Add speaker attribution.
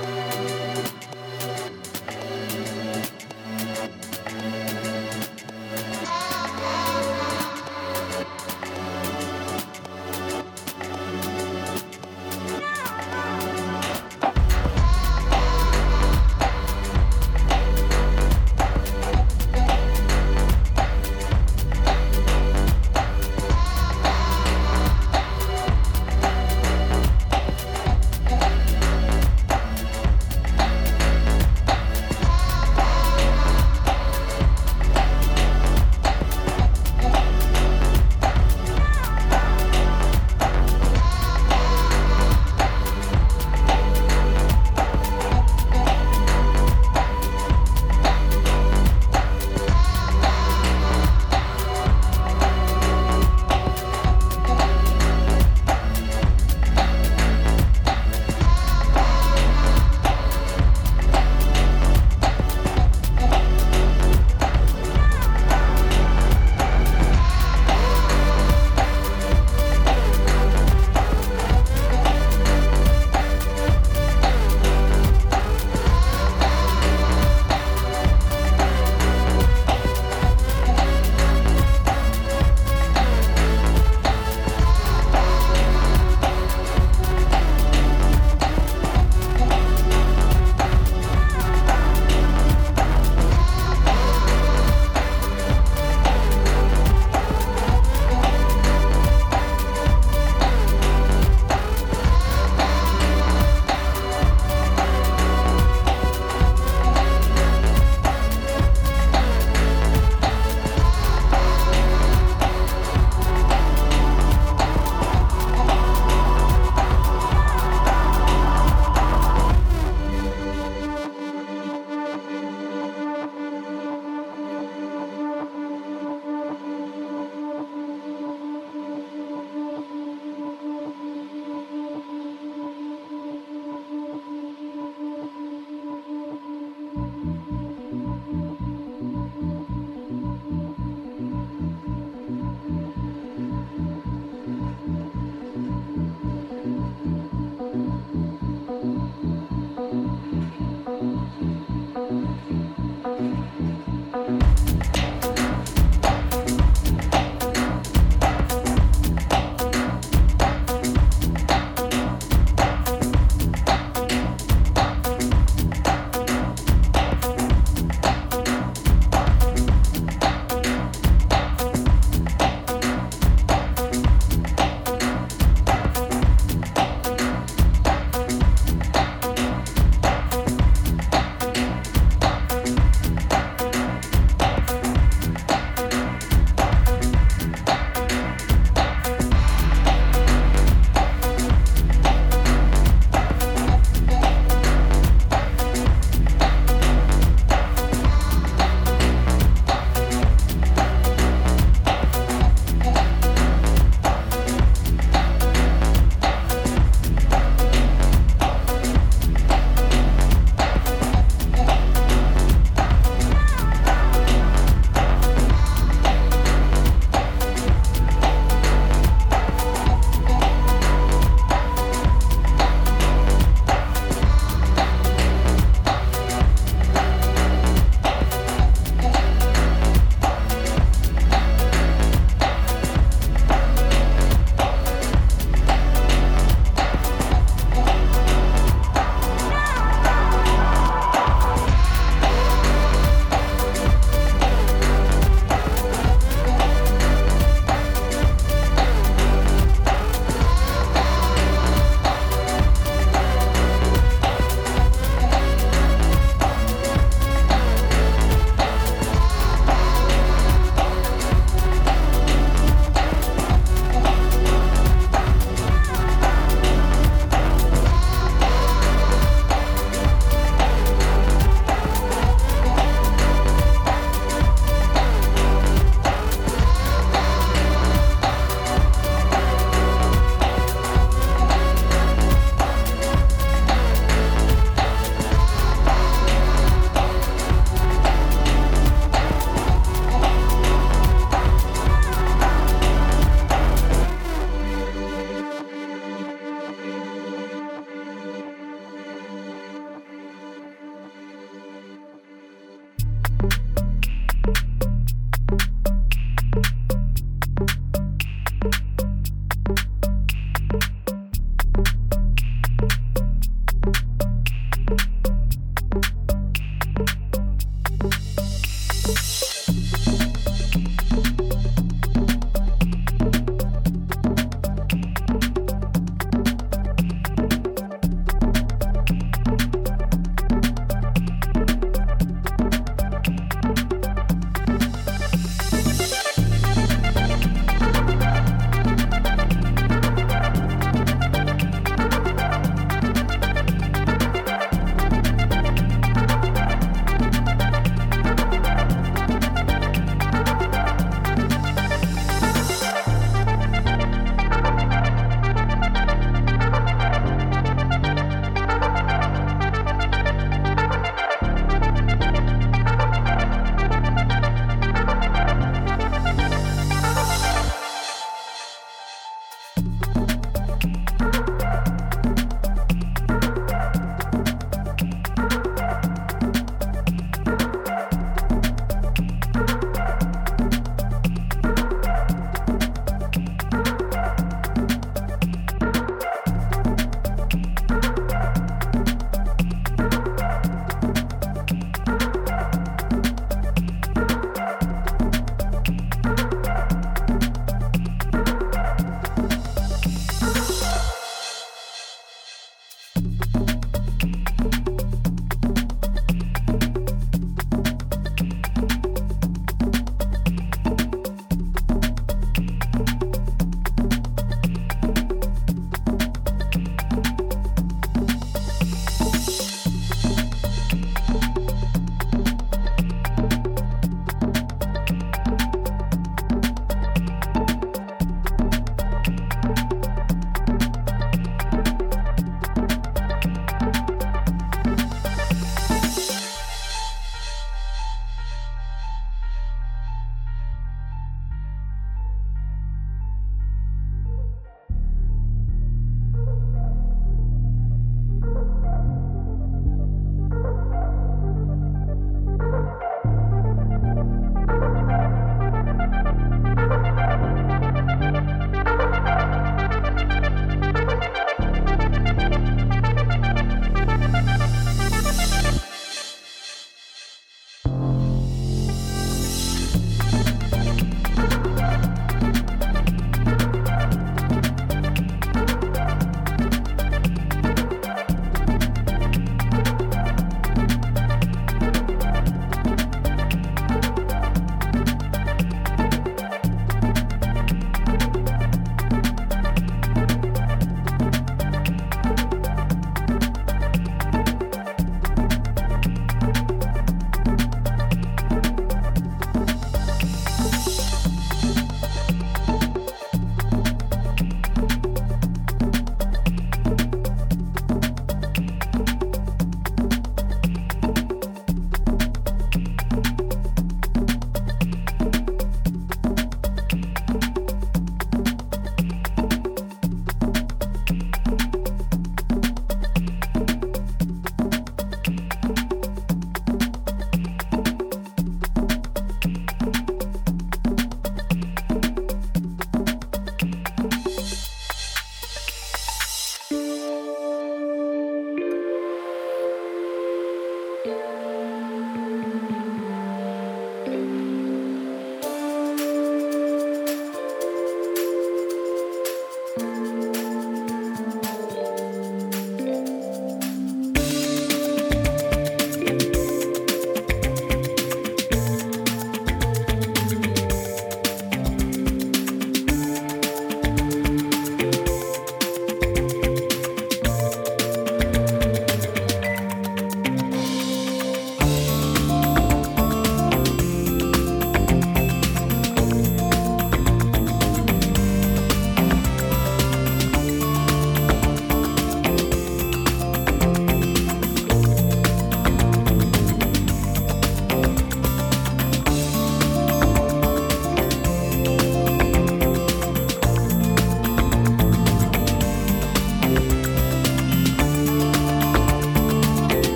Speaker 1: Пока.